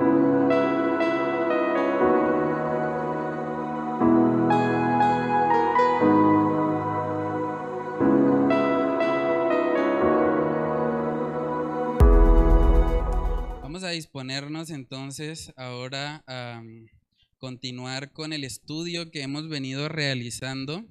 Vamos a disponernos entonces ahora a mm, continuar con el estudio que hemos venido realizando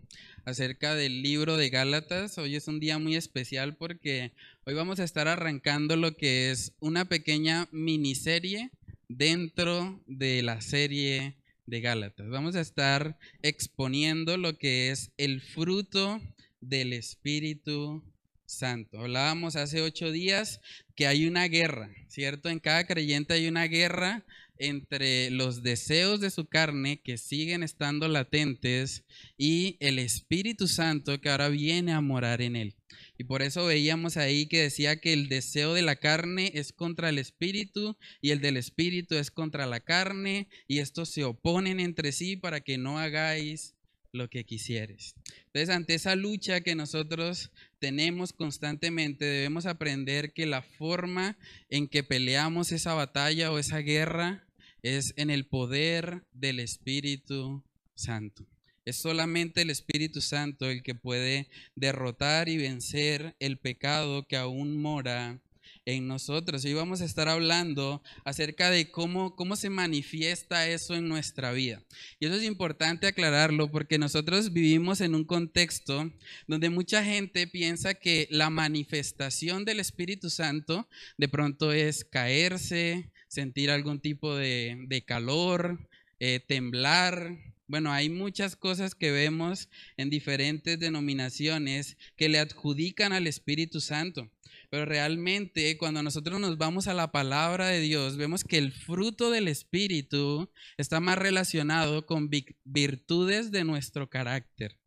acerca del libro de Gálatas. Hoy es un día muy especial porque hoy vamos a estar arrancando lo que es una pequeña miniserie dentro de la serie de Gálatas. Vamos a estar exponiendo lo que es el fruto del Espíritu Santo. Hablábamos hace ocho días que hay una guerra, ¿cierto? En cada creyente hay una guerra entre los deseos de su carne que siguen estando latentes y el Espíritu Santo que ahora viene a morar en él. Y por eso veíamos ahí que decía que el deseo de la carne es contra el espíritu y el del espíritu es contra la carne y estos se oponen entre sí para que no hagáis lo que quisieres. Entonces, ante esa lucha que nosotros tenemos constantemente, debemos aprender que la forma en que peleamos esa batalla o esa guerra es en el poder del Espíritu Santo. Solamente el Espíritu Santo el que puede derrotar y vencer el pecado que aún mora en nosotros. Y vamos a estar hablando acerca de cómo, cómo se manifiesta eso en nuestra vida. Y eso es importante aclararlo porque nosotros vivimos en un contexto donde mucha gente piensa que la manifestación del Espíritu Santo de pronto es caerse, sentir algún tipo de, calor, eh, temblar, bueno, hay muchas cosas que vemos en diferentes denominaciones que le adjudican al Espíritu Santo. Pero realmente cuando nosotros nos vamos a la palabra de Dios, vemos que el fruto del Espíritu está más relacionado con virtudes de nuestro carácter.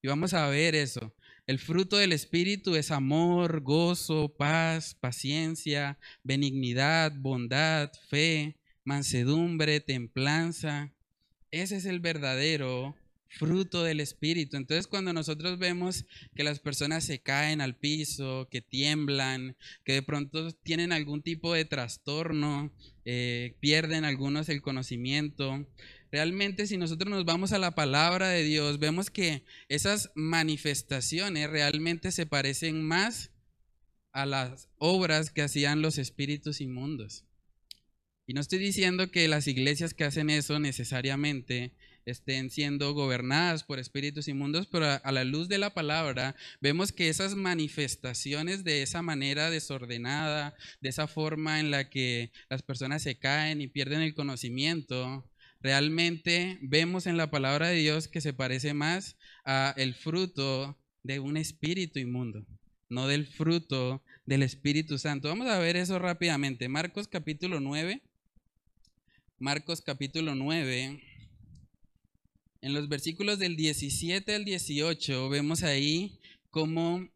Y vamos a ver eso. El fruto del Espíritu es amor, gozo, paz, paciencia, benignidad, bondad, fe, mansedumbre, templanza. Ese es el verdadero fruto del Espíritu. Entonces cuando nosotros vemos que las personas se caen al piso, que tiemblan, que de pronto tienen algún tipo de trastorno, eh, pierden algunos el conocimiento, realmente si nosotros nos vamos a la palabra de Dios, vemos que esas manifestaciones realmente se parecen más a las obras que hacían los espíritus inmundos. Y no estoy diciendo que las iglesias que hacen eso necesariamente estén siendo gobernadas por espíritus inmundos, pero a, la luz de la palabra vemos que esas manifestaciones de esa manera desordenada, de esa forma en la que las personas se caen y pierden el conocimiento, realmente vemos en la palabra de Dios que se parece más a el fruto de un espíritu inmundo, no del fruto del Espíritu Santo. Vamos a ver eso rápidamente. Marcos capítulo 9. Marcos capítulo 9. En los versículos del 17 al 18 vemos ahí como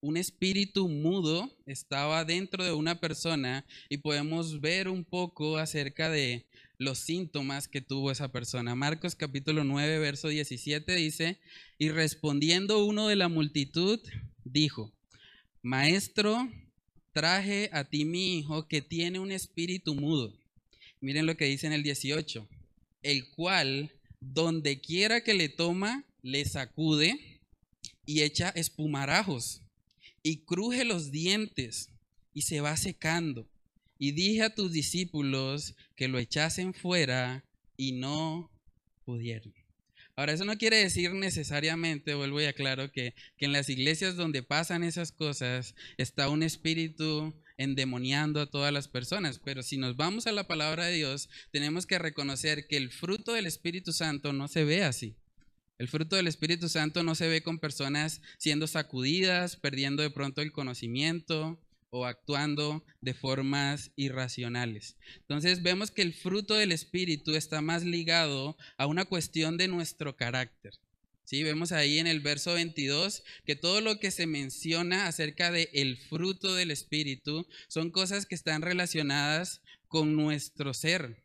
un espíritu mudo estaba dentro de una persona y podemos ver un poco acerca de los síntomas que tuvo esa persona. Marcos capítulo 9, verso 17 dice, y respondiendo uno de la multitud, dijo, Maestro, traje a ti mi hijo que tiene un espíritu mudo. Miren lo que dice en el 18, el cual donde quiera que le toma, le sacude y echa espumarajos y cruje los dientes y se va secando. Y dije a tus discípulos que lo echasen fuera y no pudieron. Ahora, eso no quiere decir necesariamente, vuelvo y aclaro, que, que en las iglesias donde pasan esas cosas está un espíritu endemoniando a todas las personas. Pero si nos vamos a la palabra de Dios, tenemos que reconocer que el fruto del Espíritu Santo no se ve así. El fruto del Espíritu Santo no se ve con personas siendo sacudidas, perdiendo de pronto el conocimiento o actuando de formas irracionales. Entonces vemos que el fruto del Espíritu está más ligado a una cuestión de nuestro carácter. Sí, vemos ahí en el verso 22 que todo lo que se menciona acerca del el fruto del Espíritu son cosas que están relacionadas con nuestro ser,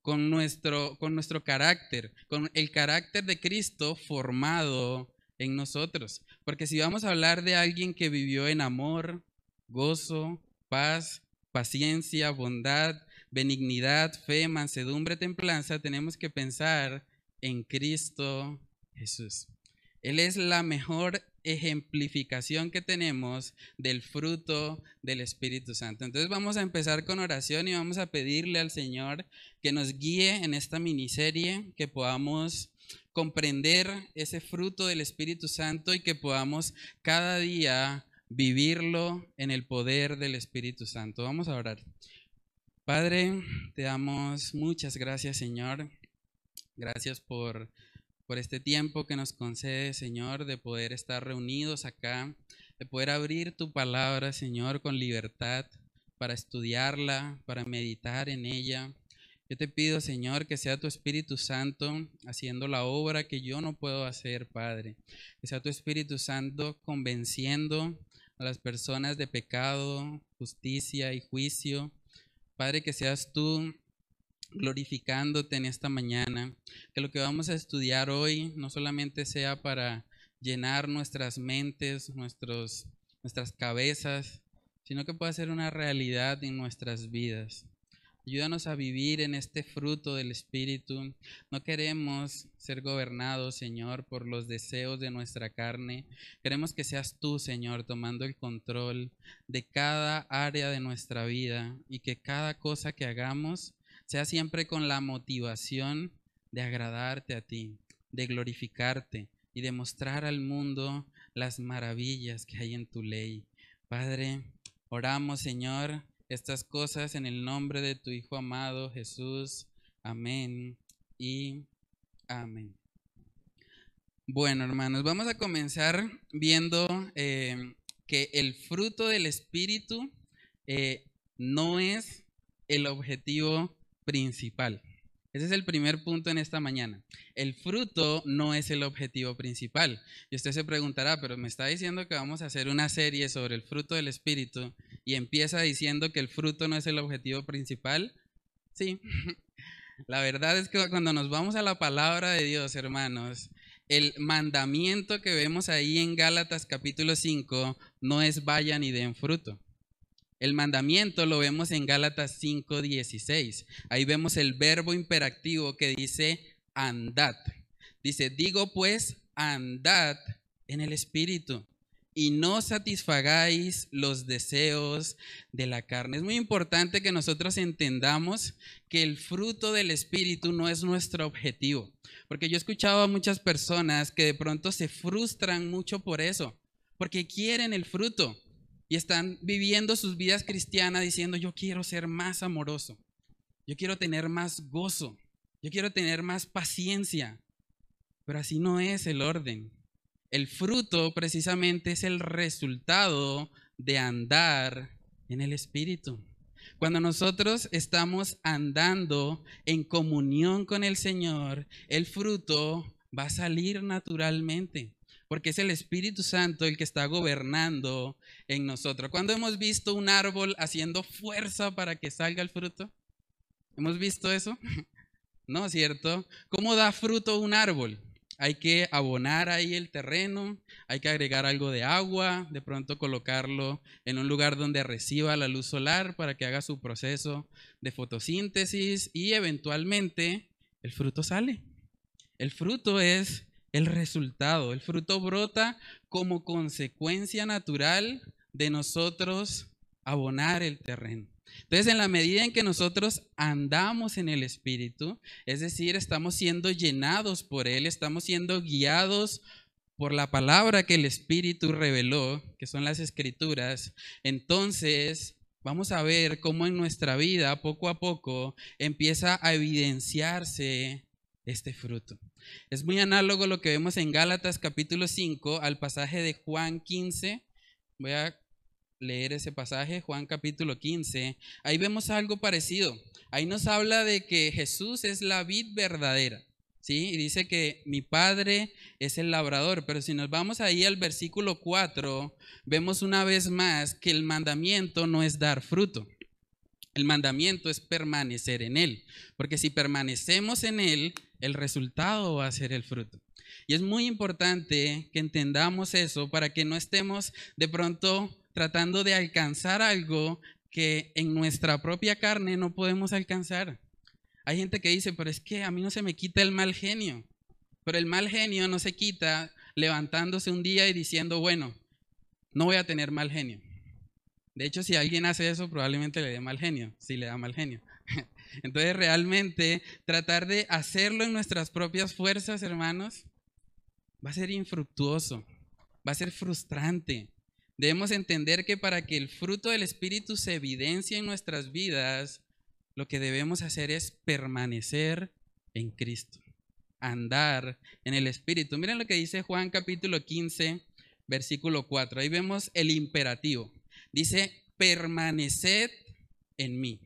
con nuestro, con nuestro carácter, con el carácter de Cristo formado en nosotros. Porque si vamos a hablar de alguien que vivió en amor, gozo, paz, paciencia, bondad, benignidad, fe, mansedumbre, templanza, tenemos que pensar en Cristo Jesús. Él es la mejor ejemplificación que tenemos del fruto del Espíritu Santo. Entonces vamos a empezar con oración y vamos a pedirle al Señor que nos guíe en esta miniserie, que podamos comprender ese fruto del Espíritu Santo y que podamos cada día vivirlo en el poder del Espíritu Santo. Vamos a orar. Padre, te damos muchas gracias, Señor. Gracias por por este tiempo que nos concede, Señor, de poder estar reunidos acá, de poder abrir tu palabra, Señor, con libertad para estudiarla, para meditar en ella. Yo te pido, Señor, que sea tu Espíritu Santo haciendo la obra que yo no puedo hacer, Padre. Que sea tu Espíritu Santo convenciendo a las personas de pecado, justicia y juicio. Padre, que seas tú glorificándote en esta mañana. Que lo que vamos a estudiar hoy no solamente sea para llenar nuestras mentes, nuestros, nuestras cabezas, sino que pueda ser una realidad en nuestras vidas. Ayúdanos a vivir en este fruto del Espíritu. No queremos ser gobernados, Señor, por los deseos de nuestra carne. Queremos que seas tú, Señor, tomando el control de cada área de nuestra vida y que cada cosa que hagamos sea siempre con la motivación de agradarte a ti, de glorificarte y de mostrar al mundo las maravillas que hay en tu ley. Padre, oramos, Señor, estas cosas en el nombre de tu Hijo amado Jesús. Amén y amén. Bueno, hermanos, vamos a comenzar viendo eh, que el fruto del Espíritu eh, no es el objetivo principal. Ese es el primer punto en esta mañana. El fruto no es el objetivo principal. Y usted se preguntará, pero me está diciendo que vamos a hacer una serie sobre el fruto del Espíritu y empieza diciendo que el fruto no es el objetivo principal. Sí, la verdad es que cuando nos vamos a la palabra de Dios, hermanos, el mandamiento que vemos ahí en Gálatas capítulo 5 no es vayan y den fruto. El mandamiento lo vemos en Gálatas 5:16. Ahí vemos el verbo imperativo que dice andad. Dice, digo pues, andad en el Espíritu y no satisfagáis los deseos de la carne. Es muy importante que nosotros entendamos que el fruto del Espíritu no es nuestro objetivo, porque yo he escuchado a muchas personas que de pronto se frustran mucho por eso, porque quieren el fruto, y están viviendo sus vidas cristianas diciendo, yo quiero ser más amoroso, yo quiero tener más gozo, yo quiero tener más paciencia. Pero así no es el orden. El fruto precisamente es el resultado de andar en el Espíritu. Cuando nosotros estamos andando en comunión con el Señor, el fruto va a salir naturalmente porque es el Espíritu Santo el que está gobernando en nosotros. ¿Cuándo hemos visto un árbol haciendo fuerza para que salga el fruto? ¿Hemos visto eso? ¿No, cierto? ¿Cómo da fruto un árbol? Hay que abonar ahí el terreno, hay que agregar algo de agua, de pronto colocarlo en un lugar donde reciba la luz solar para que haga su proceso de fotosíntesis y eventualmente el fruto sale. El fruto es el resultado. El fruto brota como consecuencia natural de nosotros abonar el terreno. Entonces, en la medida en que nosotros andamos en el Espíritu, es decir, estamos siendo llenados por Él, estamos siendo guiados por la palabra que el Espíritu reveló, que son las escrituras, entonces vamos a ver cómo en nuestra vida, poco a poco, empieza a evidenciarse este fruto. Es muy análogo lo que vemos en Gálatas capítulo 5 al pasaje de Juan 15. Voy a leer ese pasaje, Juan capítulo 15. Ahí vemos algo parecido. Ahí nos habla de que Jesús es la vid verdadera. ¿Sí? Y dice que mi padre es el labrador, pero si nos vamos ahí al versículo 4, vemos una vez más que el mandamiento no es dar fruto. El mandamiento es permanecer en Él, porque si permanecemos en Él, el resultado va a ser el fruto. Y es muy importante que entendamos eso para que no estemos de pronto tratando de alcanzar algo que en nuestra propia carne no podemos alcanzar. Hay gente que dice, pero es que a mí no se me quita el mal genio. Pero el mal genio no se quita levantándose un día y diciendo, bueno, no voy a tener mal genio. De hecho, si alguien hace eso, probablemente le dé mal genio, si le da mal genio. Entonces, realmente, tratar de hacerlo en nuestras propias fuerzas, hermanos, va a ser infructuoso, va a ser frustrante. Debemos entender que para que el fruto del Espíritu se evidencie en nuestras vidas, lo que debemos hacer es permanecer en Cristo, andar en el Espíritu. Miren lo que dice Juan capítulo 15, versículo 4. Ahí vemos el imperativo. Dice, permaneced en mí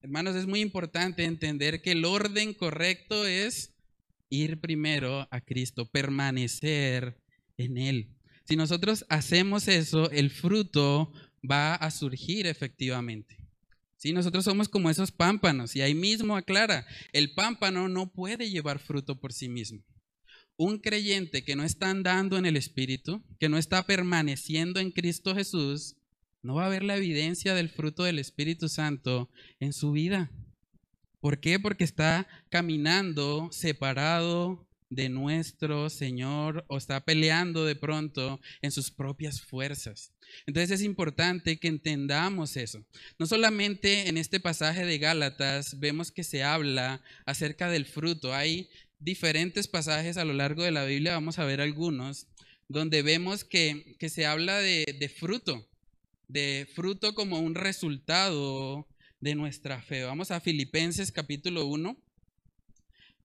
Hermanos, es muy importante entender que el orden correcto es ir primero a Cristo, permanecer en Él. Si nosotros hacemos eso, el fruto va a surgir efectivamente. Si nosotros somos como esos pámpanos y ahí mismo aclara, el pámpano no puede llevar fruto por sí mismo. Un creyente que no está andando en el Espíritu, que no está permaneciendo en Cristo Jesús, no va a haber la evidencia del fruto del Espíritu Santo en su vida. ¿Por qué? Porque está caminando separado de nuestro Señor o está peleando de pronto en sus propias fuerzas. Entonces es importante que entendamos eso. No solamente en este pasaje de Gálatas vemos que se habla acerca del fruto. Hay diferentes pasajes a lo largo de la Biblia, vamos a ver algunos, donde vemos que, se habla de, de fruto de fruto como un resultado de nuestra fe. Vamos a Filipenses capítulo 1.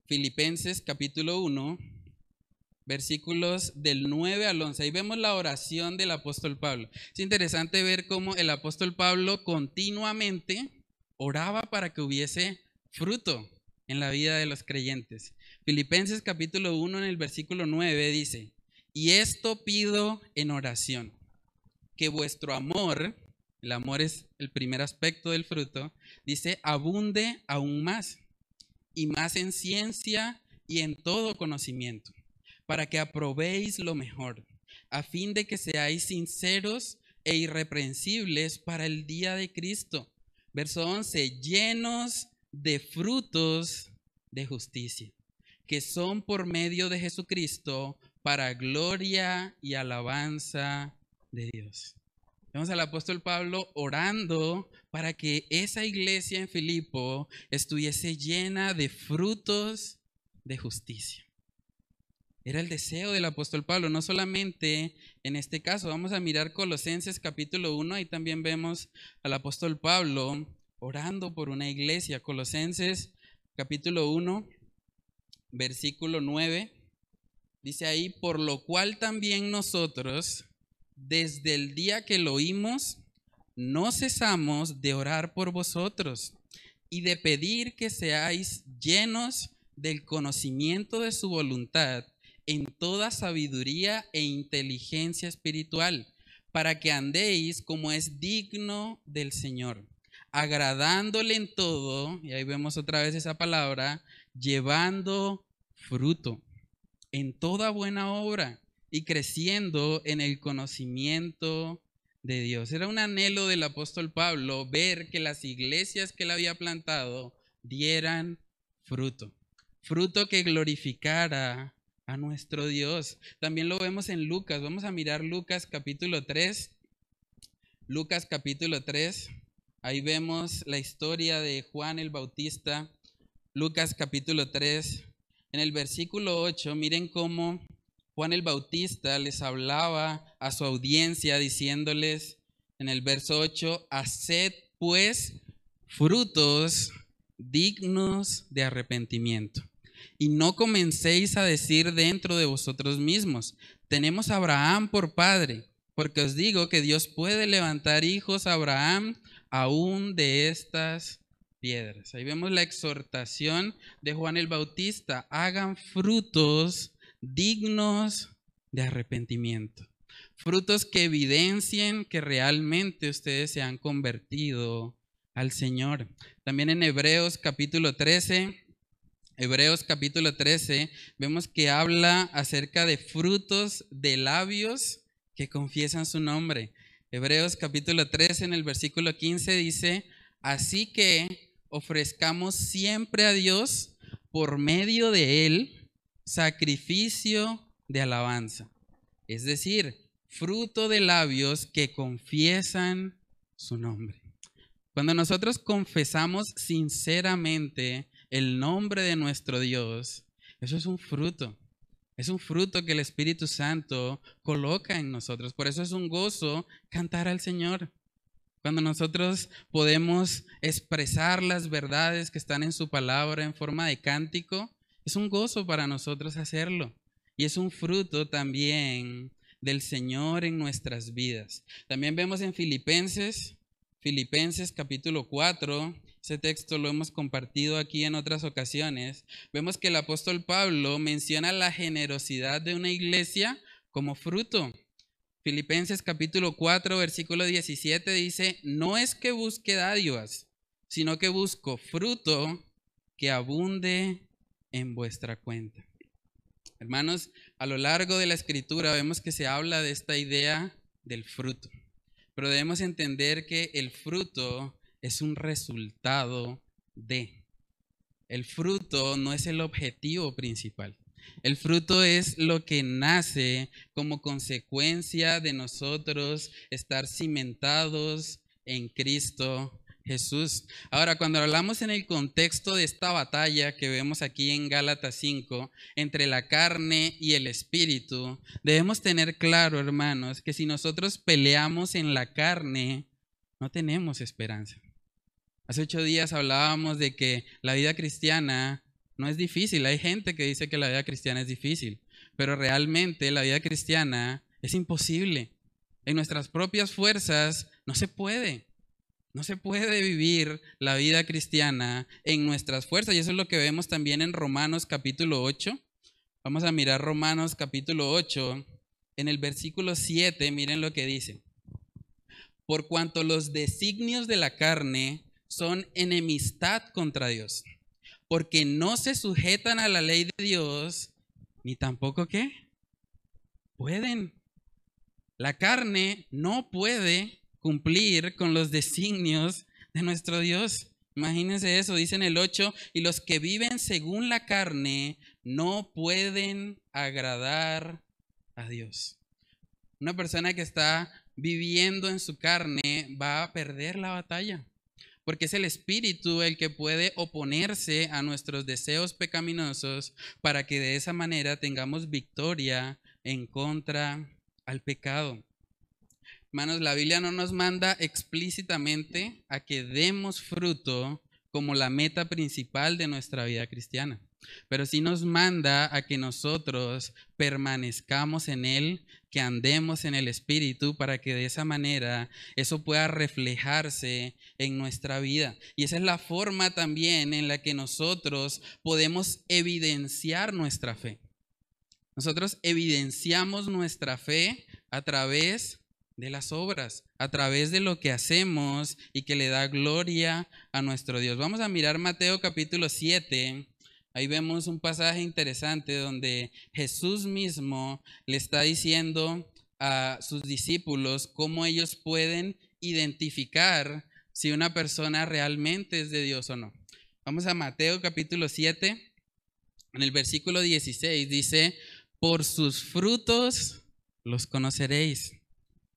Filipenses capítulo 1, versículos del 9 al 11. Ahí vemos la oración del apóstol Pablo. Es interesante ver cómo el apóstol Pablo continuamente oraba para que hubiese fruto en la vida de los creyentes. Filipenses capítulo 1 en el versículo 9 dice, y esto pido en oración que vuestro amor, el amor es el primer aspecto del fruto, dice, abunde aún más y más en ciencia y en todo conocimiento, para que aprobéis lo mejor, a fin de que seáis sinceros e irreprensibles para el día de Cristo. Verso 11, llenos de frutos de justicia, que son por medio de Jesucristo para gloria y alabanza de Dios. Vemos al apóstol Pablo orando para que esa iglesia en Filipo estuviese llena de frutos de justicia. Era el deseo del apóstol Pablo, no solamente en este caso, vamos a mirar Colosenses capítulo 1, ahí también vemos al apóstol Pablo orando por una iglesia. Colosenses capítulo 1, versículo 9, dice ahí, por lo cual también nosotros, desde el día que lo oímos, no cesamos de orar por vosotros y de pedir que seáis llenos del conocimiento de su voluntad en toda sabiduría e inteligencia espiritual, para que andéis como es digno del Señor, agradándole en todo, y ahí vemos otra vez esa palabra, llevando fruto en toda buena obra y creciendo en el conocimiento de Dios. Era un anhelo del apóstol Pablo ver que las iglesias que él había plantado dieran fruto, fruto que glorificara a nuestro Dios. También lo vemos en Lucas. Vamos a mirar Lucas capítulo 3. Lucas capítulo 3. Ahí vemos la historia de Juan el Bautista. Lucas capítulo 3. En el versículo 8, miren cómo Juan el Bautista les hablaba a su audiencia diciéndoles en el verso 8, haced pues frutos dignos de arrepentimiento. Y no comencéis a decir dentro de vosotros mismos, tenemos a Abraham por padre, porque os digo que Dios puede levantar hijos a Abraham aún de estas piedras. Ahí vemos la exhortación de Juan el Bautista, hagan frutos dignos de arrepentimiento. Frutos que evidencien que realmente ustedes se han convertido al Señor. También en Hebreos capítulo 13, Hebreos capítulo 13, vemos que habla acerca de frutos de labios que confiesan su nombre. Hebreos capítulo 13 en el versículo 15 dice, así que ofrezcamos siempre a Dios por medio de Él sacrificio de alabanza. Es decir, fruto de labios que confiesan su nombre. Cuando nosotros confesamos sinceramente el nombre de nuestro Dios, eso es un fruto. Es un fruto que el Espíritu Santo coloca en nosotros. Por eso es un gozo cantar al Señor. Cuando nosotros podemos expresar las verdades que están en su palabra en forma de cántico, es un gozo para nosotros hacerlo. Y es un fruto también del Señor en nuestras vidas. También vemos en Filipenses, Filipenses capítulo 4, ese texto lo hemos compartido aquí en otras ocasiones, vemos que el apóstol Pablo menciona la generosidad de una iglesia como fruto. Filipenses capítulo 4, versículo 17 dice, no es que busque dádivas, sino que busco fruto que abunde en vuestra cuenta. Hermanos, a lo largo de la escritura vemos que se habla de esta idea del fruto, pero debemos entender que el fruto es un resultado de. El fruto no es el objetivo principal. El fruto es lo que nace como consecuencia de nosotros estar cimentados en Cristo Jesús. Ahora, cuando hablamos en el contexto de esta batalla que vemos aquí en Gálatas 5, entre la carne y el espíritu, debemos tener claro, hermanos, que si nosotros peleamos en la carne, no tenemos esperanza. Hace ocho días hablábamos de que la vida cristiana no es difícil. Hay gente que dice que la vida cristiana es difícil, pero realmente la vida cristiana es imposible. En nuestras propias fuerzas no se puede. No se puede vivir la vida cristiana en nuestras fuerzas. Y eso es lo que vemos también en Romanos capítulo 8. Vamos a mirar Romanos capítulo 8. En el versículo 7, miren lo que dice. Por cuanto los designios de la carne son enemistad contra Dios, porque no se sujetan a la ley de Dios, ni tampoco qué, pueden. La carne no puede cumplir con los designios de nuestro Dios. Imagínense eso, dice en el 8, y los que viven según la carne no pueden agradar a Dios. Una persona que está viviendo en su carne va a perder la batalla, porque es el Espíritu el que puede oponerse a nuestros deseos pecaminosos para que de esa manera tengamos victoria en contra al pecado. Hermanos, la Biblia no nos manda explícitamente a que demos fruto como la meta principal de nuestra vida cristiana, pero sí nos manda a que nosotros permanezcamos en Él, que andemos en el Espíritu para que de esa manera eso pueda reflejarse en nuestra vida. Y esa es la forma también en la que nosotros podemos evidenciar nuestra fe. Nosotros evidenciamos nuestra fe a través de las obras, a través de lo que hacemos y que le da gloria a nuestro Dios. Vamos a mirar Mateo capítulo 7. Ahí vemos un pasaje interesante donde Jesús mismo le está diciendo a sus discípulos cómo ellos pueden identificar si una persona realmente es de Dios o no. Vamos a Mateo capítulo 7. En el versículo 16 dice, por sus frutos los conoceréis.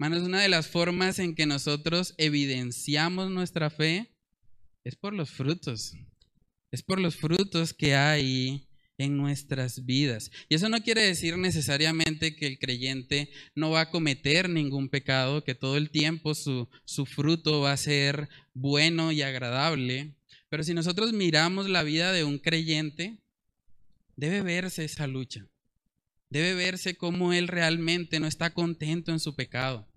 Hermanos, una de las formas en que nosotros evidenciamos nuestra fe es por los frutos. es por los frutos que hay en nuestras vidas. Y eso no quiere decir necesariamente que el creyente no va a cometer ningún pecado, que todo el tiempo su, su fruto va a ser bueno y agradable. Pero si nosotros miramos la vida de un creyente, debe verse esa lucha. Debe verse cómo él realmente no está contento en su pecado.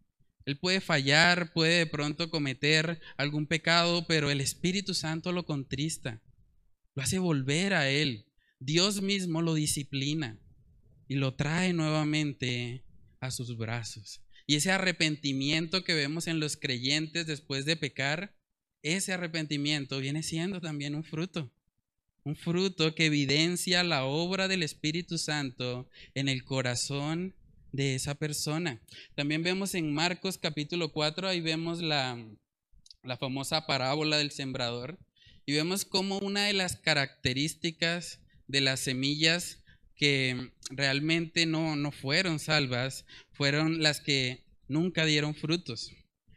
Él puede fallar, puede de pronto cometer algún pecado, pero el Espíritu Santo lo contrista, lo hace volver a Él. Dios mismo lo disciplina y lo trae nuevamente a sus brazos. Y ese arrepentimiento que vemos en los creyentes después de pecar, ese arrepentimiento viene siendo también un fruto. Un fruto que evidencia la obra del Espíritu Santo en el corazón de esa persona. También vemos en Marcos capítulo 4, ahí vemos la, la famosa parábola del sembrador. Y vemos como una de las características de las semillas que realmente no, no fueron salvas fueron las que nunca dieron frutos.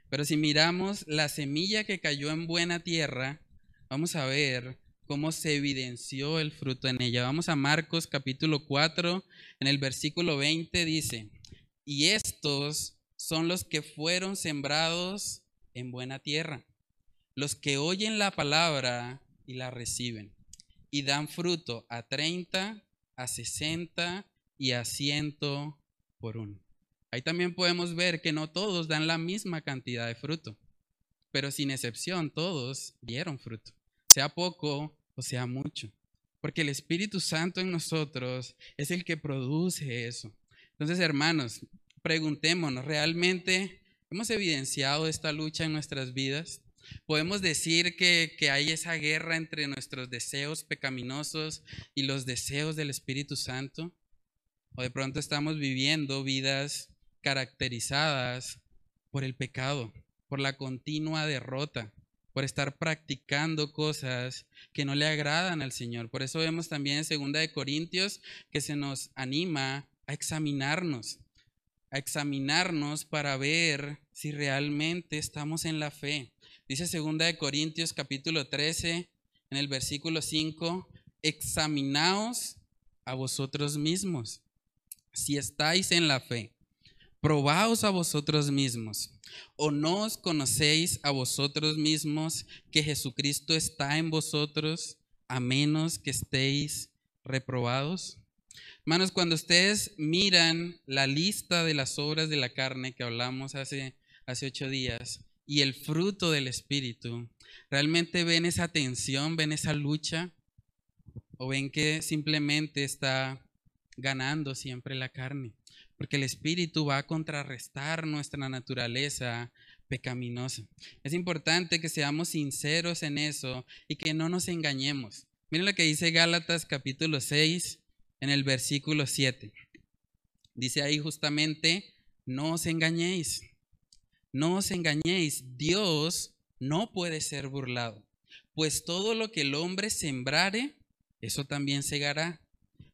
Pero si miramos la semilla que cayó en buena tierra, vamos a ver cómo se evidenció el fruto en ella. Vamos a Marcos capítulo 4, en el versículo 20 dice, y estos son los que fueron sembrados en buena tierra, los que oyen la palabra y la reciben y dan fruto a 30, a 60 y a 100 por uno. Ahí también podemos ver que no todos dan la misma cantidad de fruto, pero sin excepción todos dieron fruto, sea poco o sea mucho, porque el Espíritu Santo en nosotros es el que produce eso. Entonces, hermanos, preguntémonos, ¿realmente hemos evidenciado esta lucha en nuestras vidas? Podemos decir que, hay esa guerra entre nuestros deseos pecaminosos y los deseos del Espíritu Santo. O de pronto estamos viviendo vidas caracterizadas por el pecado, por la continua derrota, por estar practicando cosas que no le agradan al Señor. Por eso vemos también en Segunda de Corintios que se nos anima a examinarnos, a examinarnos para ver si realmente estamos en la fe, Dice segunda de Corintios capítulo 13 en el versículo 5, examinaos a vosotros mismos si estáis en la fe. Probaos a vosotros mismos. ¿O no os conocéis a vosotros mismos que Jesucristo está en vosotros a menos que estéis reprobados? Hermanos, cuando ustedes miran la lista de las obras de la carne que hablamos hace, hace ocho días, y el fruto del Espíritu, ¿realmente ven esa tensión, ven esa lucha? ¿O ven que simplemente está ganando siempre la carne? Porque el Espíritu va a contrarrestar nuestra naturaleza pecaminosa. Es importante que seamos sinceros en eso y que no nos engañemos. Miren lo que dice Gálatas capítulo 6 en el versículo 7. Dice ahí justamente, no os engañéis no os engañéis, Dios no puede ser burlado, pues todo lo que el hombre sembrare, eso también segará.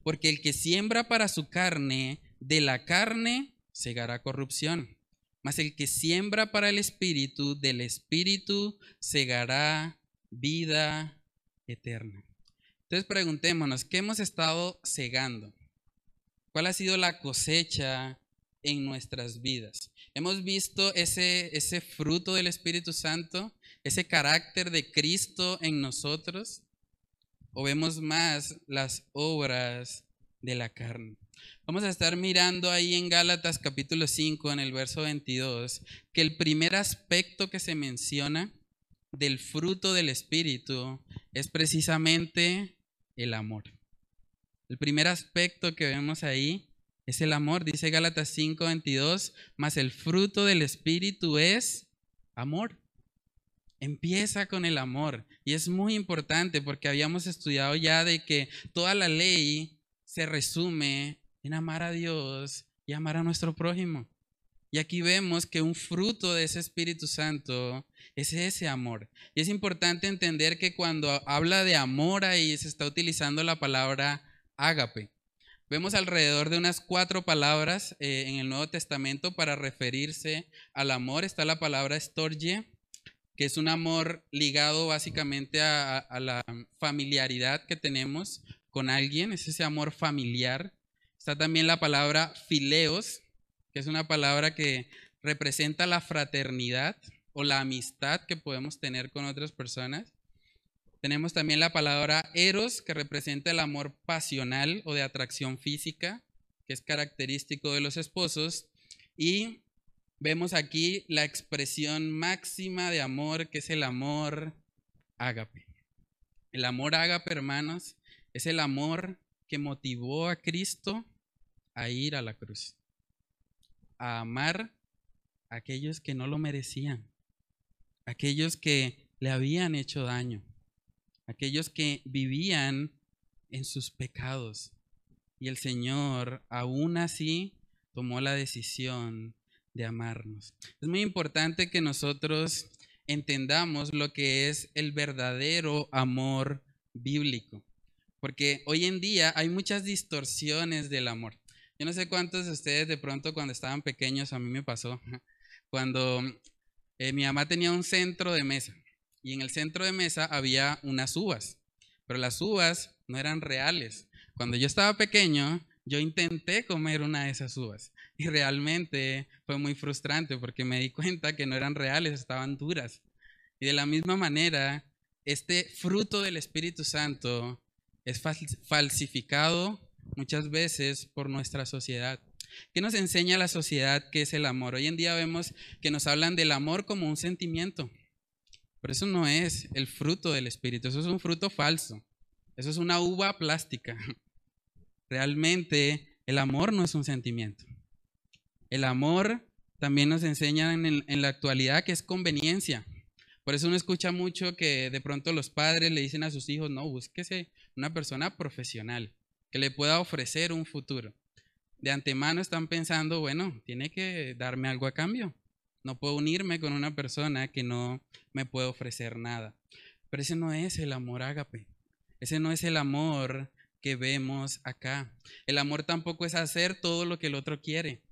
Porque el que siembra para su carne, de la carne segará corrupción. Mas el que siembra para el espíritu, del espíritu segará vida eterna. Entonces preguntémonos, ¿qué hemos estado segando? ¿Cuál ha sido la cosecha en nuestras vidas? Hemos visto ese, ese fruto del Espíritu Santo, ese carácter de Cristo en nosotros, o vemos más las obras de la carne. Vamos a estar mirando ahí en Gálatas capítulo 5, en el verso 22, que el primer aspecto que se menciona del fruto del Espíritu es precisamente el amor. El primer aspecto que vemos ahí es el amor. Dice Gálatas 5:22, más el fruto del Espíritu es amor. Empieza con el amor. Y es muy importante porque habíamos estudiado ya de que toda la ley se resume en amar a Dios y amar a nuestro prójimo. Y aquí vemos que un fruto de ese Espíritu Santo es ese amor. Y es importante entender que cuando habla de amor ahí se está utilizando la palabra ágape. Vemos alrededor de unas cuatro palabras eh, en el Nuevo Testamento para referirse al amor. Está la palabra storge, que es un amor ligado básicamente a, la familiaridad que tenemos con alguien, es ese amor familiar. Está también la palabra fileos, que es una palabra que representa la fraternidad o la amistad que podemos tener con otras personas. Tenemos también la palabra eros, que representa el amor pasional o de atracción física, que es característico de los esposos. Y vemos aquí la expresión máxima de amor, que es el amor ágape. El amor ágape, hermanos, es el amor que motivó a Cristo a ir a la cruz, a amar a aquellos que no lo merecían, aquellos que le habían hecho daño, aquellos que vivían en sus pecados. Y el Señor aún así tomó la decisión de amarnos. Es muy importante que nosotros entendamos lo que es el verdadero amor bíblico, porque hoy en día hay muchas distorsiones del amor. Yo no sé cuántos de ustedes de pronto cuando estaban pequeños, a mí me pasó, cuando eh, mi mamá tenía un centro de mesa y en el centro de mesa había unas uvas, pero las uvas no eran reales. Cuando yo estaba pequeño, yo intenté comer una de esas uvas y realmente fue muy frustrante porque me di cuenta que no eran reales, estaban duras. Y de la misma manera, este fruto del Espíritu Santo es falsificado muchas veces por nuestra sociedad. ¿Qué nos enseña la sociedad que es el amor? Hoy en día vemos que nos hablan del amor como un sentimiento, pero eso no es el fruto del Espíritu, eso es un fruto falso, eso es una uva plástica. Realmente el amor no es un sentimiento. El amor también nos enseña en, la actualidad que es conveniencia. Por eso uno escucha mucho que de pronto los padres le dicen a sus hijos, no, búsquese una persona profesional que le pueda ofrecer un futuro. De antemano están pensando, bueno, tiene que darme algo a cambio. No puedo unirme con una persona que no me puede ofrecer nada. Pero ese no es el amor ágape. Ese no es el amor que vemos acá. El amor tampoco es hacer todo lo que el otro quiere.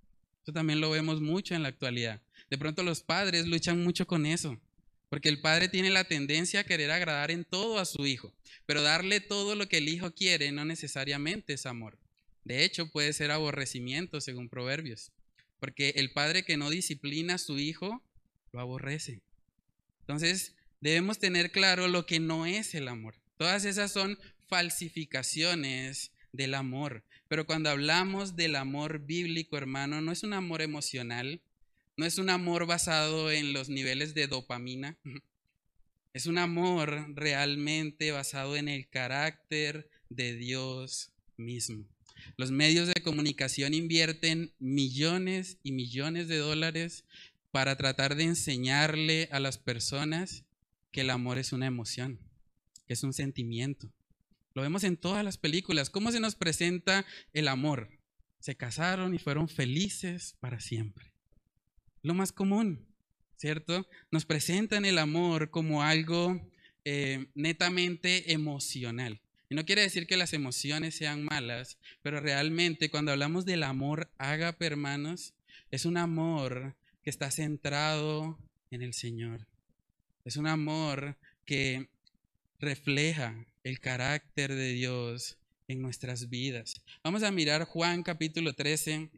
Eso también lo vemos mucho en la actualidad. De pronto los padres luchan mucho con eso, porque el padre tiene la tendencia a querer agradar en todo a su hijo, pero darle todo lo que el hijo quiere no necesariamente es amor. De hecho, puede ser aborrecimiento, según Proverbios, porque el padre que no disciplina a su hijo lo aborrece. Entonces, debemos tener claro lo que no es el amor. Todas esas son falsificaciones del amor. Pero cuando hablamos del amor bíblico, hermano, no es un amor emocional, no es un amor basado en los niveles de dopamina, es un amor realmente basado en el carácter de Dios mismo. Los medios de comunicación invierten millones y millones de dólares para tratar de enseñarle a las personas que el amor es una emoción, que es un sentimiento, lo vemos en todas las películas. ¿Cómo se nos presenta el amor? Se casaron y fueron felices para siempre. Lo más común, ¿cierto? Nos presentan el amor como algo eh, netamente emocional. Y no quiere decir que las emociones sean malas, pero realmente cuando hablamos del amor ágape, hermanos, es un amor que está centrado en el Señor. Es un amor que refleja el carácter de Dios en nuestras vidas. Vamos a mirar Juan capítulo 13.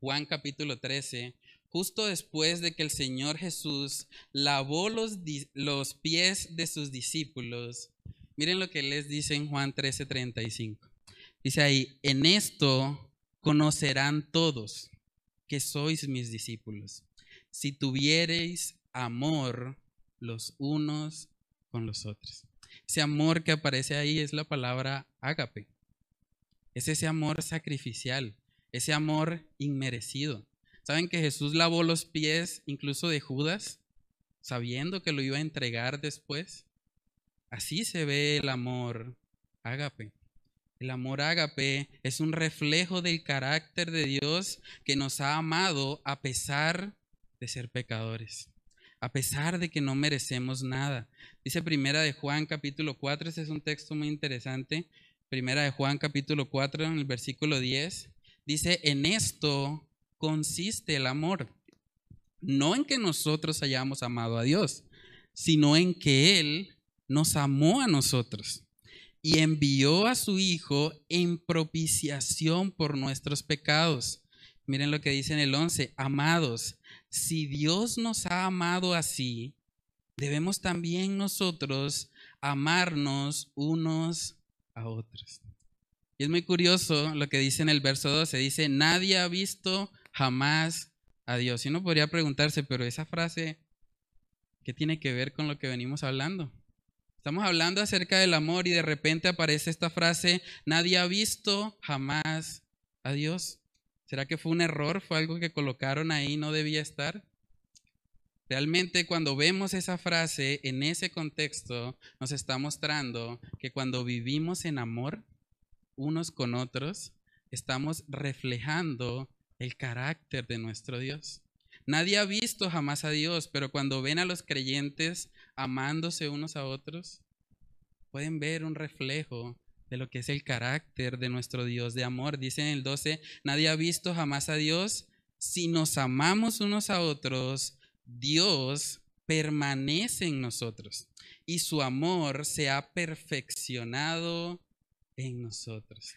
Juan capítulo 13, justo después de que el Señor Jesús lavó los, los pies de sus discípulos. Miren lo que les dice en Juan 13, 35. Dice ahí, en esto conocerán todos que sois mis discípulos, si tuviereis amor los unos con los otros. Ese amor que aparece ahí es la palabra ágape. Es ese amor sacrificial, ese amor inmerecido. ¿Saben que Jesús lavó los pies incluso de Judas, sabiendo que lo iba a entregar después? Así se ve el amor ágape. El amor ágape es un reflejo del carácter de Dios que nos ha amado a pesar de ser pecadores a pesar de que no merecemos nada. Dice Primera de Juan capítulo 4, ese es un texto muy interesante. Primera de Juan capítulo 4 en el versículo 10. Dice, en esto consiste el amor. No en que nosotros hayamos amado a Dios, sino en que Él nos amó a nosotros y envió a su Hijo en propiciación por nuestros pecados. Miren lo que dice en el 11, amados, si Dios nos ha amado así, debemos también nosotros amarnos unos a otros. Y es muy curioso lo que dice en el verso 12, dice, nadie ha visto jamás a Dios. Y uno podría preguntarse, pero esa frase, ¿qué tiene que ver con lo que venimos hablando? Estamos hablando acerca del amor y de repente aparece esta frase, nadie ha visto jamás a Dios. ¿Será que fue un error? ¿Fue algo que colocaron ahí no debía estar? Realmente cuando vemos esa frase en ese contexto nos está mostrando que cuando vivimos en amor unos con otros, estamos reflejando el carácter de nuestro Dios. Nadie ha visto jamás a Dios, pero cuando ven a los creyentes amándose unos a otros, pueden ver un reflejo de lo que es el carácter de nuestro Dios de amor. Dice en el 12, nadie ha visto jamás a Dios. Si nos amamos unos a otros, Dios permanece en nosotros y su amor se ha perfeccionado en nosotros.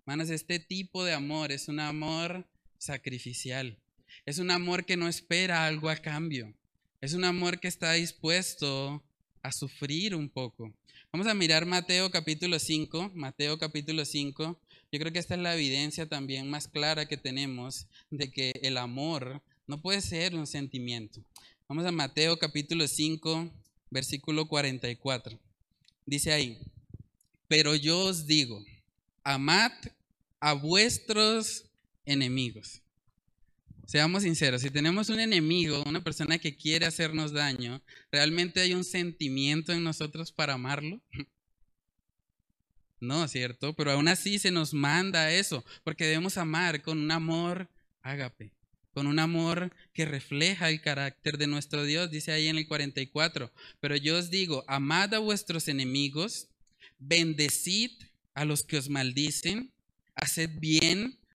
Hermanos, este tipo de amor es un amor sacrificial. Es un amor que no espera algo a cambio. Es un amor que está dispuesto a sufrir un poco. Vamos a mirar Mateo capítulo 5. Mateo capítulo 5. Yo creo que esta es la evidencia también más clara que tenemos de que el amor no puede ser un sentimiento. Vamos a Mateo capítulo 5, versículo 44. Dice ahí, pero yo os digo, amad a vuestros enemigos. Seamos sinceros, si tenemos un enemigo, una persona que quiere hacernos daño, ¿realmente hay un sentimiento en nosotros para amarlo? No, ¿cierto? Pero aún así se nos manda eso, porque debemos amar con un amor ágape, con un amor que refleja el carácter de nuestro Dios, dice ahí en el 44. Pero yo os digo, amad a vuestros enemigos, bendecid a los que os maldicen, haced bien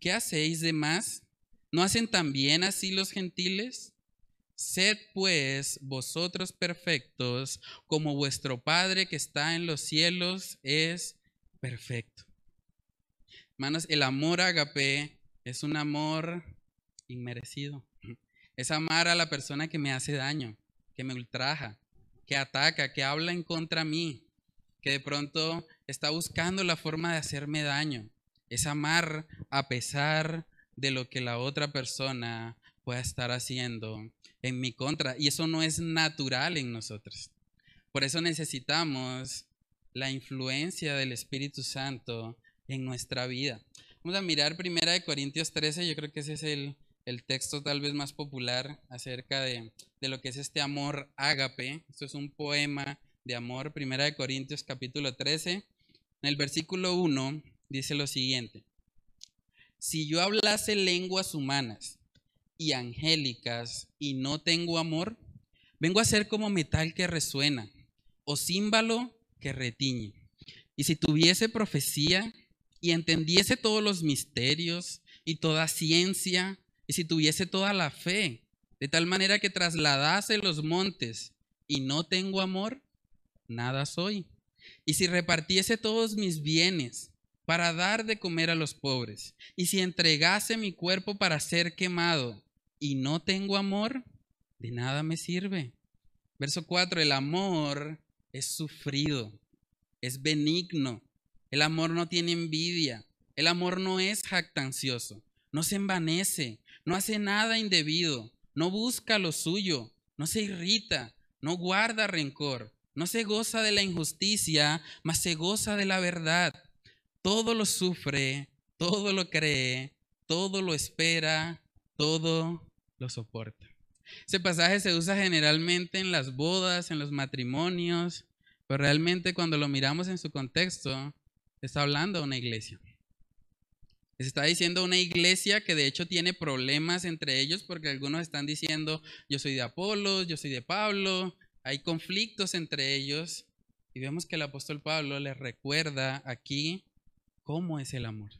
¿qué hacéis de más? ¿No hacen también así los gentiles? Sed pues vosotros perfectos, como vuestro Padre que está en los cielos es perfecto. Hermanos, el amor agape es un amor inmerecido. Es amar a la persona que me hace daño, que me ultraja, que ataca, que habla en contra mí, que de pronto está buscando la forma de hacerme daño. Es amar a pesar de lo que la otra persona pueda estar haciendo en mi contra. Y eso no es natural en nosotros. Por eso necesitamos la influencia del Espíritu Santo en nuestra vida. Vamos a mirar primera de Corintios 13, yo creo que ese es el, el texto tal vez más popular acerca de, de, lo que es este amor ágape. Esto es un poema de amor, primera de Corintios capítulo 13. En el versículo 1 dice lo siguiente si yo hablase lenguas humanas y angélicas y no tengo amor, vengo a ser como metal que resuena o címbalo que retiñe. Y si tuviese profecía y entendiese todos los misterios y toda ciencia, y si tuviese toda la fe, de tal manera que trasladase los montes y no tengo amor, nada soy. Y si repartiese todos mis bienes para dar de comer a los pobres. Y si entregase mi cuerpo para ser quemado y no tengo amor, de nada me sirve. Verso 4, el amor es sufrido, es benigno. El amor no tiene envidia. El amor no es jactancioso, no se envanece, no hace nada indebido, no busca lo suyo, no se irrita, no guarda rencor, no se goza de la injusticia, mas se goza de la verdad todo lo sufre, todo lo cree, todo lo espera, todo lo soporta. Ese pasaje se usa generalmente en las bodas, en los matrimonios, pero realmente cuando lo miramos en su contexto, está hablando de una iglesia. Se está diciendo una iglesia que de hecho tiene problemas entre ellos porque algunos están diciendo yo soy de Apolos, yo soy de Pablo, hay conflictos entre ellos y vemos que el apóstol Pablo les recuerda aquí cómo es el amor.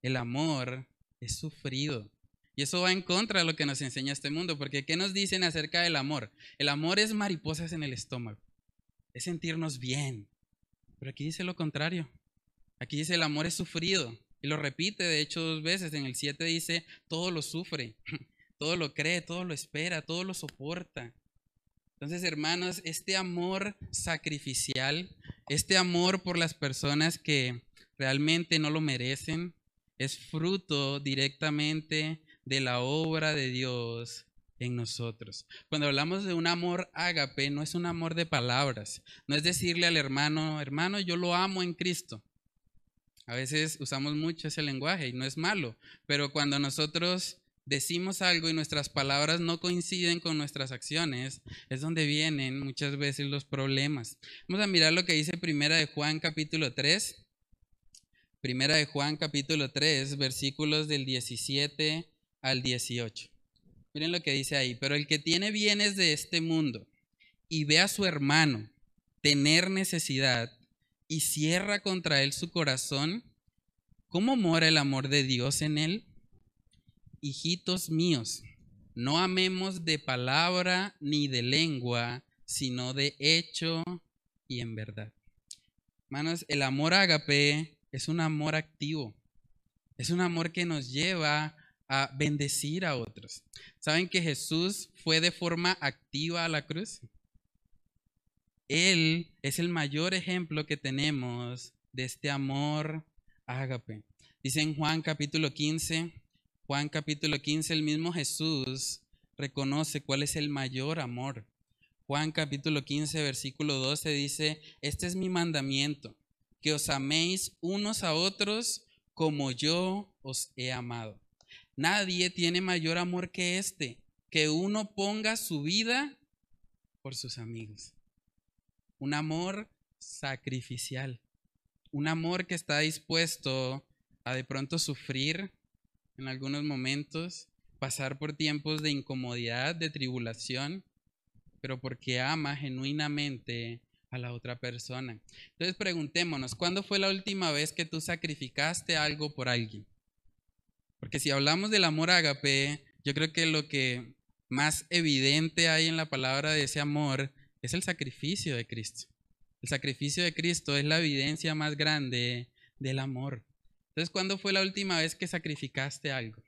El amor es sufrido. Y eso va en contra de lo que nos enseña este mundo, porque ¿qué nos dicen acerca del amor? El amor es mariposas en el estómago, es sentirnos bien. Pero aquí dice lo contrario. Aquí dice el amor es sufrido. Y lo repite, de hecho, dos veces. En el 7 dice, todo lo sufre, todo lo cree, todo lo espera, todo lo soporta. Entonces, hermanos, este amor sacrificial, este amor por las personas que realmente no lo merecen, es fruto directamente de la obra de Dios en nosotros. Cuando hablamos de un amor ágape, no es un amor de palabras, no es decirle al hermano, hermano, yo lo amo en Cristo. A veces usamos mucho ese lenguaje y no es malo, pero cuando nosotros decimos algo y nuestras palabras no coinciden con nuestras acciones, es donde vienen muchas veces los problemas. Vamos a mirar lo que dice Primera de Juan capítulo 3. Primera de Juan capítulo 3, versículos del 17 al 18. Miren lo que dice ahí, pero el que tiene bienes de este mundo y ve a su hermano tener necesidad y cierra contra él su corazón, ¿cómo mora el amor de Dios en él? Hijitos míos, no amemos de palabra ni de lengua, sino de hecho y en verdad. Hermanos, el amor ágape es un amor activo. Es un amor que nos lleva a bendecir a otros. ¿Saben que Jesús fue de forma activa a la cruz? Él es el mayor ejemplo que tenemos de este amor ágape. Dice en Juan capítulo 15, Juan capítulo 15, el mismo Jesús reconoce cuál es el mayor amor. Juan capítulo 15, versículo 12 dice, este es mi mandamiento, que os améis unos a otros como yo os he amado. Nadie tiene mayor amor que este, que uno ponga su vida por sus amigos. Un amor sacrificial. Un amor que está dispuesto a de pronto sufrir en algunos momentos, pasar por tiempos de incomodidad, de tribulación, pero porque ama genuinamente a la otra persona. Entonces preguntémonos, ¿cuándo fue la última vez que tú sacrificaste algo por alguien? Porque si hablamos del amor ágape, yo creo que lo que más evidente hay en la palabra de ese amor es el sacrificio de Cristo. El sacrificio de Cristo es la evidencia más grande del amor. Entonces, ¿cuándo fue la última vez que sacrificaste algo?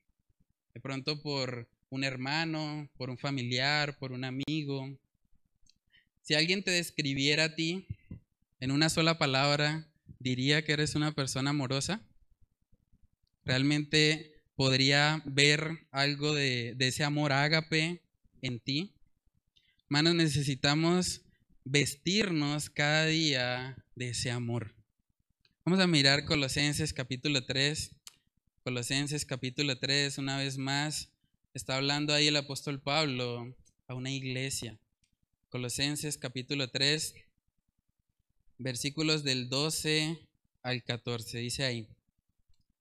De pronto por un hermano, por un familiar, por un amigo. Si alguien te describiera a ti en una sola palabra, ¿diría que eres una persona amorosa? ¿Realmente podría ver algo de, ese amor ágape en ti. Hermanos, necesitamos vestirnos cada día de ese amor. Vamos a mirar Colosenses capítulo 3. Colosenses capítulo 3, una vez más, está hablando ahí el apóstol Pablo a una iglesia. Colosenses capítulo 3, versículos del 12 al 14, dice ahí,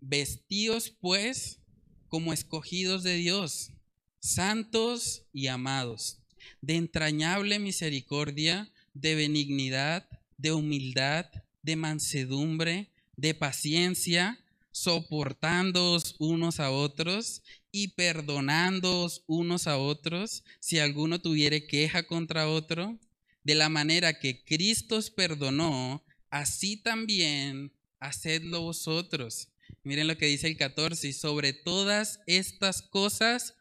vestíos pues como escogidos de Dios, santos y amados, de entrañable misericordia, de benignidad, de humildad, de mansedumbre, de paciencia, soportándoos unos a otros y perdonándoos unos a otros si alguno tuviere queja contra otro, de la manera que Cristo os perdonó, así también hacedlo vosotros. Miren lo que dice el 14, y sobre todas estas cosas,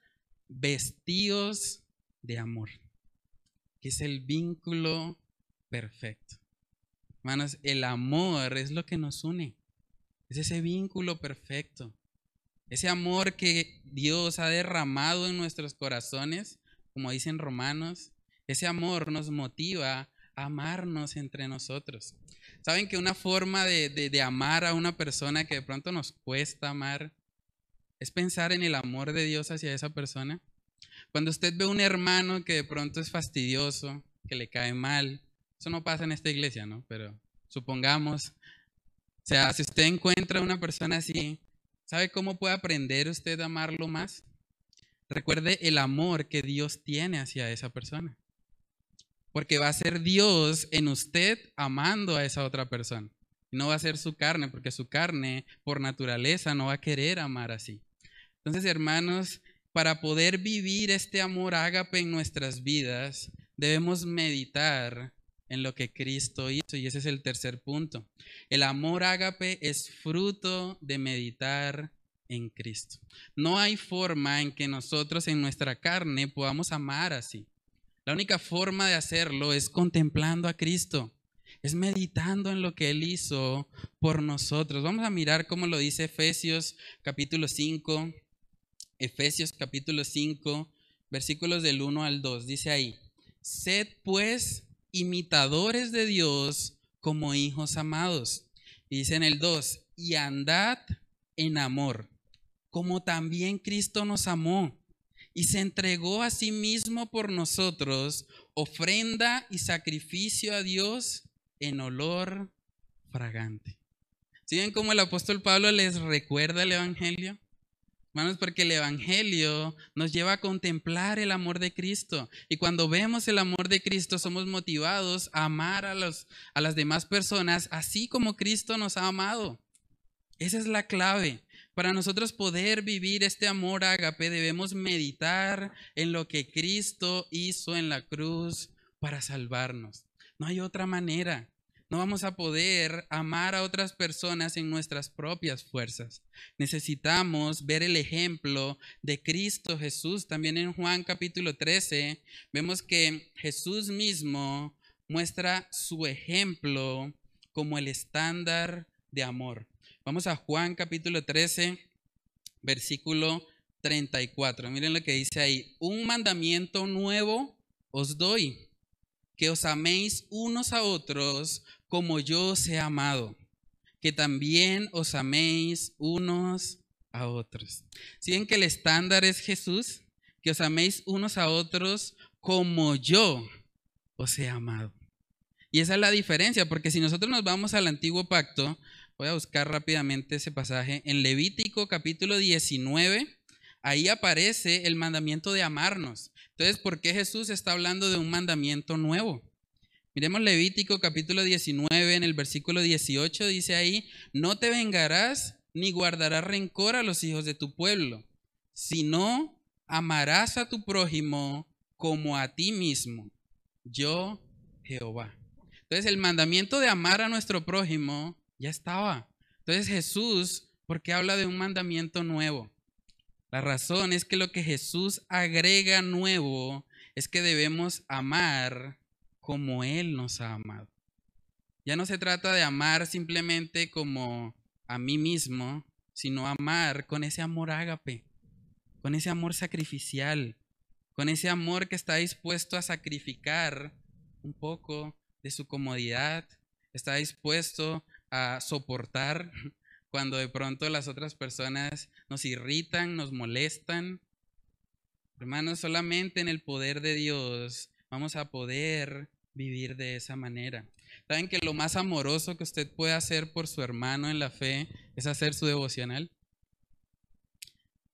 vestidos de amor, que es el vínculo perfecto. Hermanos, el amor es lo que nos une, es ese vínculo perfecto, ese amor que Dios ha derramado en nuestros corazones, como dicen Romanos, ese amor nos motiva a amarnos entre nosotros. ¿Saben que una forma de, amar a una persona que de pronto nos cuesta amar es pensar en el amor de Dios hacia esa persona? Cuando usted ve un hermano que de pronto es fastidioso, que le cae mal, eso no pasa en esta iglesia, ¿no? Pero supongamos, o sea, si usted encuentra una persona así, ¿sabe cómo puede aprender usted a amarlo más? Recuerde el amor que Dios tiene hacia esa persona. Porque va a ser Dios en usted amando a esa otra persona. No va a ser su carne, porque su carne por naturaleza no va a querer amar así. Entonces, hermanos, para poder vivir este amor ágape en nuestras vidas, debemos meditar en lo que Cristo hizo. Y ese es el tercer punto. El amor ágape es fruto de meditar en Cristo. No hay forma en que nosotros en nuestra carne podamos amar así. La única forma de hacerlo es contemplando a Cristo, es meditando en lo que Él hizo por nosotros. Vamos a mirar cómo lo dice Efesios capítulo 5, Efesios capítulo 5, versículos del 1 al 2. Dice ahí, sed pues imitadores de Dios como hijos amados. Y dice en el 2, y andad en amor, como también Cristo nos amó y se entregó a sí mismo por nosotros, ofrenda y sacrificio a Dios en olor fragante. ¿Sí ven cómo el apóstol Pablo les recuerda el Evangelio? Hermanos, porque el Evangelio nos lleva a contemplar el amor de Cristo. Y cuando vemos el amor de Cristo, somos motivados a amar a, los, a las demás personas así como Cristo nos ha amado. Esa es la clave. Para nosotros poder vivir este amor ágape debemos meditar en lo que Cristo hizo en la cruz para salvarnos. No hay otra manera. No vamos a poder amar a otras personas en nuestras propias fuerzas. Necesitamos ver el ejemplo de Cristo Jesús. También en Juan capítulo 13 vemos que Jesús mismo muestra su ejemplo como el estándar de amor. Vamos a Juan capítulo 13, versículo 34. Miren lo que dice ahí. Un mandamiento nuevo os doy, que os améis unos a otros como yo os he amado, que también os améis unos a otros. ¿Sí ven que el estándar es Jesús? Que os améis unos a otros como yo os he amado. Y esa es la diferencia, porque si nosotros nos vamos al antiguo pacto, Voy a buscar rápidamente ese pasaje. En Levítico capítulo 19, ahí aparece el mandamiento de amarnos. Entonces, ¿por qué Jesús está hablando de un mandamiento nuevo? Miremos Levítico capítulo 19, en el versículo 18 dice ahí, no te vengarás ni guardarás rencor a los hijos de tu pueblo, sino amarás a tu prójimo como a ti mismo, yo Jehová. Entonces el mandamiento de amar a nuestro prójimo ya estaba. Entonces Jesús, ¿por qué habla de un mandamiento nuevo? La razón es que lo que Jesús agrega nuevo es que debemos amar como Él nos ha amado. Ya no se trata de amar simplemente como a mí mismo, sino amar con ese amor ágape, con ese amor sacrificial, con ese amor que está dispuesto a sacrificar un poco de su comodidad, está dispuesto a soportar cuando de pronto las otras personas nos irritan, nos molestan. Hermanos, solamente en el poder de Dios vamos a poder vivir de esa manera. ¿Saben que lo más amoroso que usted puede hacer por su hermano en la fe es hacer su devocional?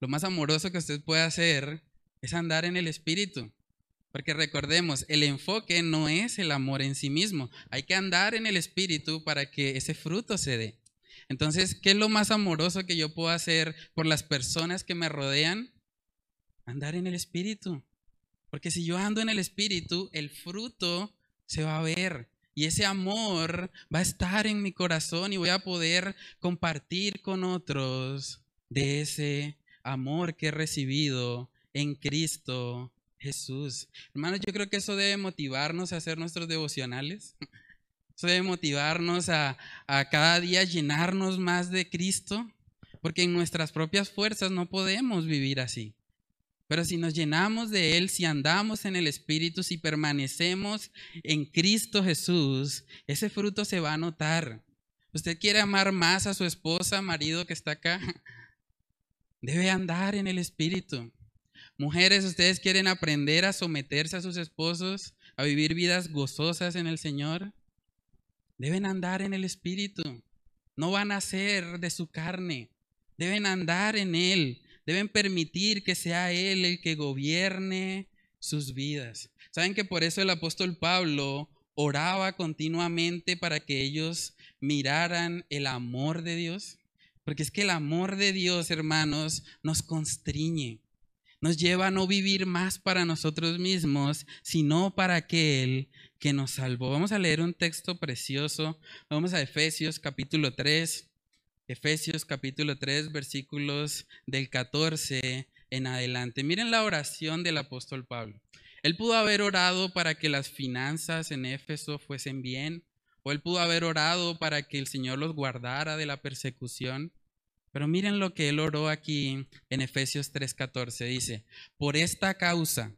Lo más amoroso que usted puede hacer es andar en el Espíritu. Porque recordemos, el enfoque no es el amor en sí mismo. Hay que andar en el espíritu para que ese fruto se dé. Entonces, ¿qué es lo más amoroso que yo puedo hacer por las personas que me rodean? Andar en el espíritu. Porque si yo ando en el espíritu, el fruto se va a ver. Y ese amor va a estar en mi corazón y voy a poder compartir con otros de ese amor que he recibido en Cristo Jesús. Hermanos, yo creo que eso debe motivarnos a hacer nuestros devocionales. Eso debe motivarnos a, a cada día llenarnos más de Cristo, porque en nuestras propias fuerzas no podemos vivir así. Pero si nos llenamos de Él, si andamos en el Espíritu, si permanecemos en Cristo Jesús, ese fruto se va a notar. ¿Usted quiere amar más a su esposa, marido que está acá? Debe andar en el Espíritu. Mujeres, ustedes quieren aprender a someterse a sus esposos, a vivir vidas gozosas en el Señor. Deben andar en el Espíritu. No van a ser de su carne. Deben andar en Él. Deben permitir que sea Él el que gobierne sus vidas. ¿Saben que por eso el apóstol Pablo oraba continuamente para que ellos miraran el amor de Dios? Porque es que el amor de Dios, hermanos, nos constriñe, nos lleva a no vivir más para nosotros mismos, sino para aquel que nos salvó. Vamos a leer un texto precioso. Vamos a Efesios capítulo 3. Efesios capítulo 3, versículos del 14 en adelante. Miren la oración del apóstol Pablo. Él pudo haber orado para que las finanzas en Éfeso fuesen bien, o él pudo haber orado para que el Señor los guardara de la persecución. Pero miren lo que él oró aquí en Efesios 3:14. Dice, por esta causa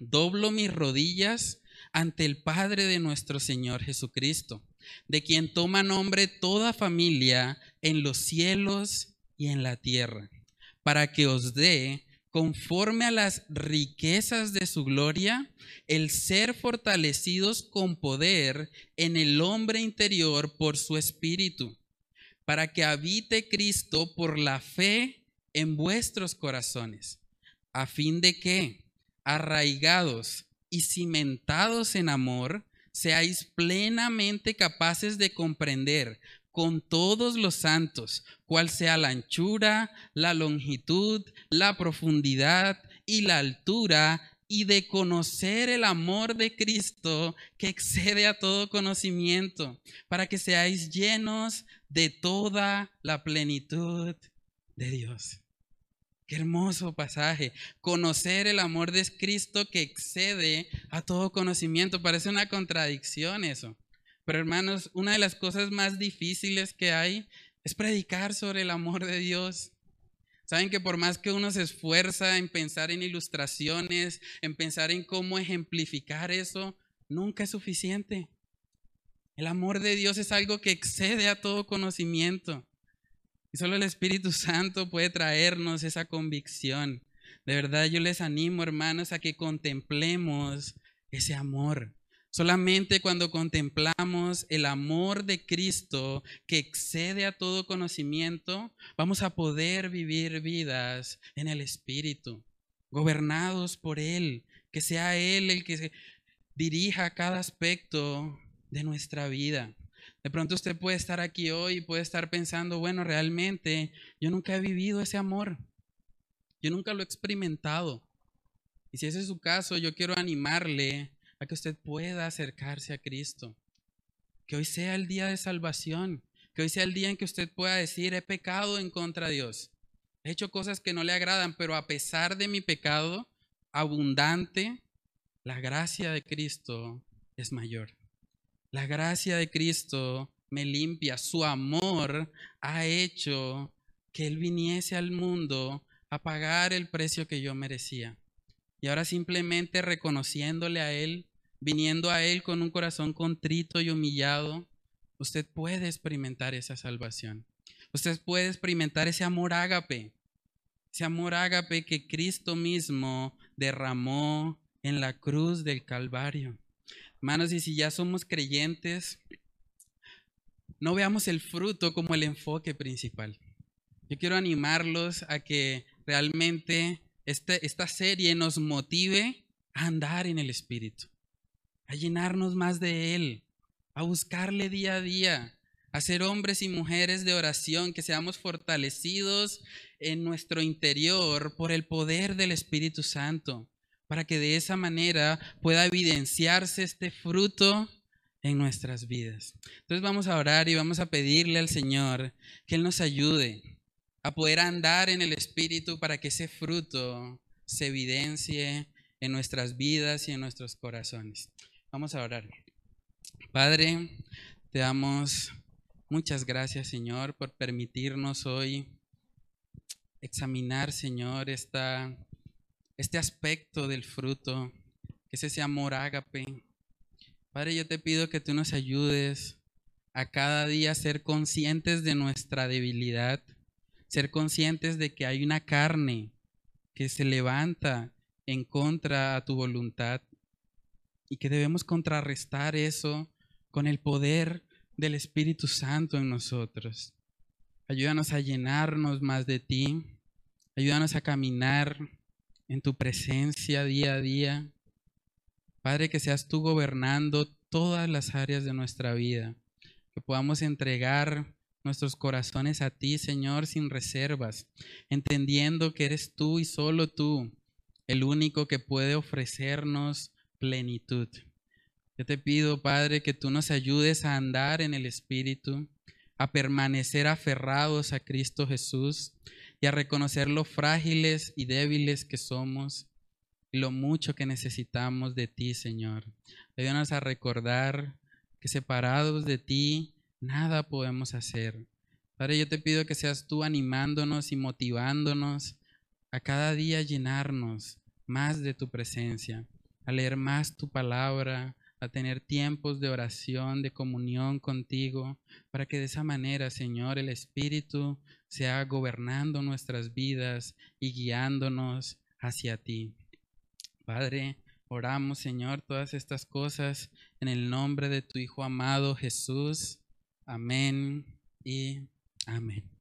doblo mis rodillas ante el Padre de nuestro Señor Jesucristo, de quien toma nombre toda familia en los cielos y en la tierra, para que os dé conforme a las riquezas de su gloria, el ser fortalecidos con poder en el hombre interior por su espíritu, para que habite Cristo por la fe en vuestros corazones, a fin de que, arraigados y cimentados en amor, seáis plenamente capaces de comprender con todos los santos, cuál sea la anchura, la longitud, la profundidad y la altura, y de conocer el amor de Cristo que excede a todo conocimiento, para que seáis llenos de toda la plenitud de Dios. Qué hermoso pasaje. Conocer el amor de Cristo que excede a todo conocimiento. Parece una contradicción eso. Pero hermanos, una de las cosas más difíciles que hay es predicar sobre el amor de Dios. Saben que por más que uno se esfuerza en pensar en ilustraciones, en pensar en cómo ejemplificar eso, nunca es suficiente. El amor de Dios es algo que excede a todo conocimiento. Y solo el Espíritu Santo puede traernos esa convicción. De verdad yo les animo, hermanos, a que contemplemos ese amor. Solamente cuando contemplamos el amor de Cristo que excede a todo conocimiento, vamos a poder vivir vidas en el Espíritu, gobernados por Él, que sea Él el que dirija cada aspecto de nuestra vida. De pronto usted puede estar aquí hoy y puede estar pensando, bueno, realmente yo nunca he vivido ese amor, yo nunca lo he experimentado. Y si ese es su caso, yo quiero animarle a que usted pueda acercarse a Cristo. Que hoy sea el día de salvación. Que hoy sea el día en que usted pueda decir, he pecado en contra de Dios. He hecho cosas que no le agradan, pero a pesar de mi pecado abundante, la gracia de Cristo es mayor. La gracia de Cristo me limpia. Su amor ha hecho que Él viniese al mundo a pagar el precio que yo merecía. Y ahora simplemente reconociéndole a Él, viniendo a Él con un corazón contrito y humillado, usted puede experimentar esa salvación. Usted puede experimentar ese amor ágape, ese amor ágape que Cristo mismo derramó en la cruz del Calvario. Hermanos, y si ya somos creyentes, no veamos el fruto como el enfoque principal. Yo quiero animarlos a que realmente este, esta serie nos motive a andar en el Espíritu, a llenarnos más de Él, a buscarle día a día, a ser hombres y mujeres de oración, que seamos fortalecidos en nuestro interior por el poder del Espíritu Santo, para que de esa manera pueda evidenciarse este fruto en nuestras vidas. Entonces vamos a orar y vamos a pedirle al Señor que Él nos ayude a poder andar en el Espíritu para que ese fruto se evidencie en nuestras vidas y en nuestros corazones. Vamos a orar. Padre, te damos muchas gracias, Señor, por permitirnos hoy examinar, Señor, esta, este aspecto del fruto, que es ese amor ágape. Padre, yo te pido que tú nos ayudes a cada día ser conscientes de nuestra debilidad ser conscientes de que hay una carne que se levanta en contra a tu voluntad y que debemos contrarrestar eso con el poder del Espíritu Santo en nosotros. Ayúdanos a llenarnos más de ti. Ayúdanos a caminar en tu presencia día a día. Padre, que seas tú gobernando todas las áreas de nuestra vida. Que podamos entregar nuestros corazones a ti, Señor, sin reservas, entendiendo que eres tú y solo tú el único que puede ofrecernos plenitud. Yo te pido, Padre, que tú nos ayudes a andar en el Espíritu, a permanecer aferrados a Cristo Jesús y a reconocer lo frágiles y débiles que somos y lo mucho que necesitamos de ti, Señor. Ayúdanos a recordar que separados de ti, nada podemos hacer. Padre, yo te pido que seas tú animándonos y motivándonos a cada día llenarnos más de tu presencia, a leer más tu palabra, a tener tiempos de oración, de comunión contigo, para que de esa manera, Señor, el Espíritu sea gobernando nuestras vidas y guiándonos hacia ti. Padre, oramos, Señor, todas estas cosas en el nombre de tu Hijo amado Jesús. Amén y amén.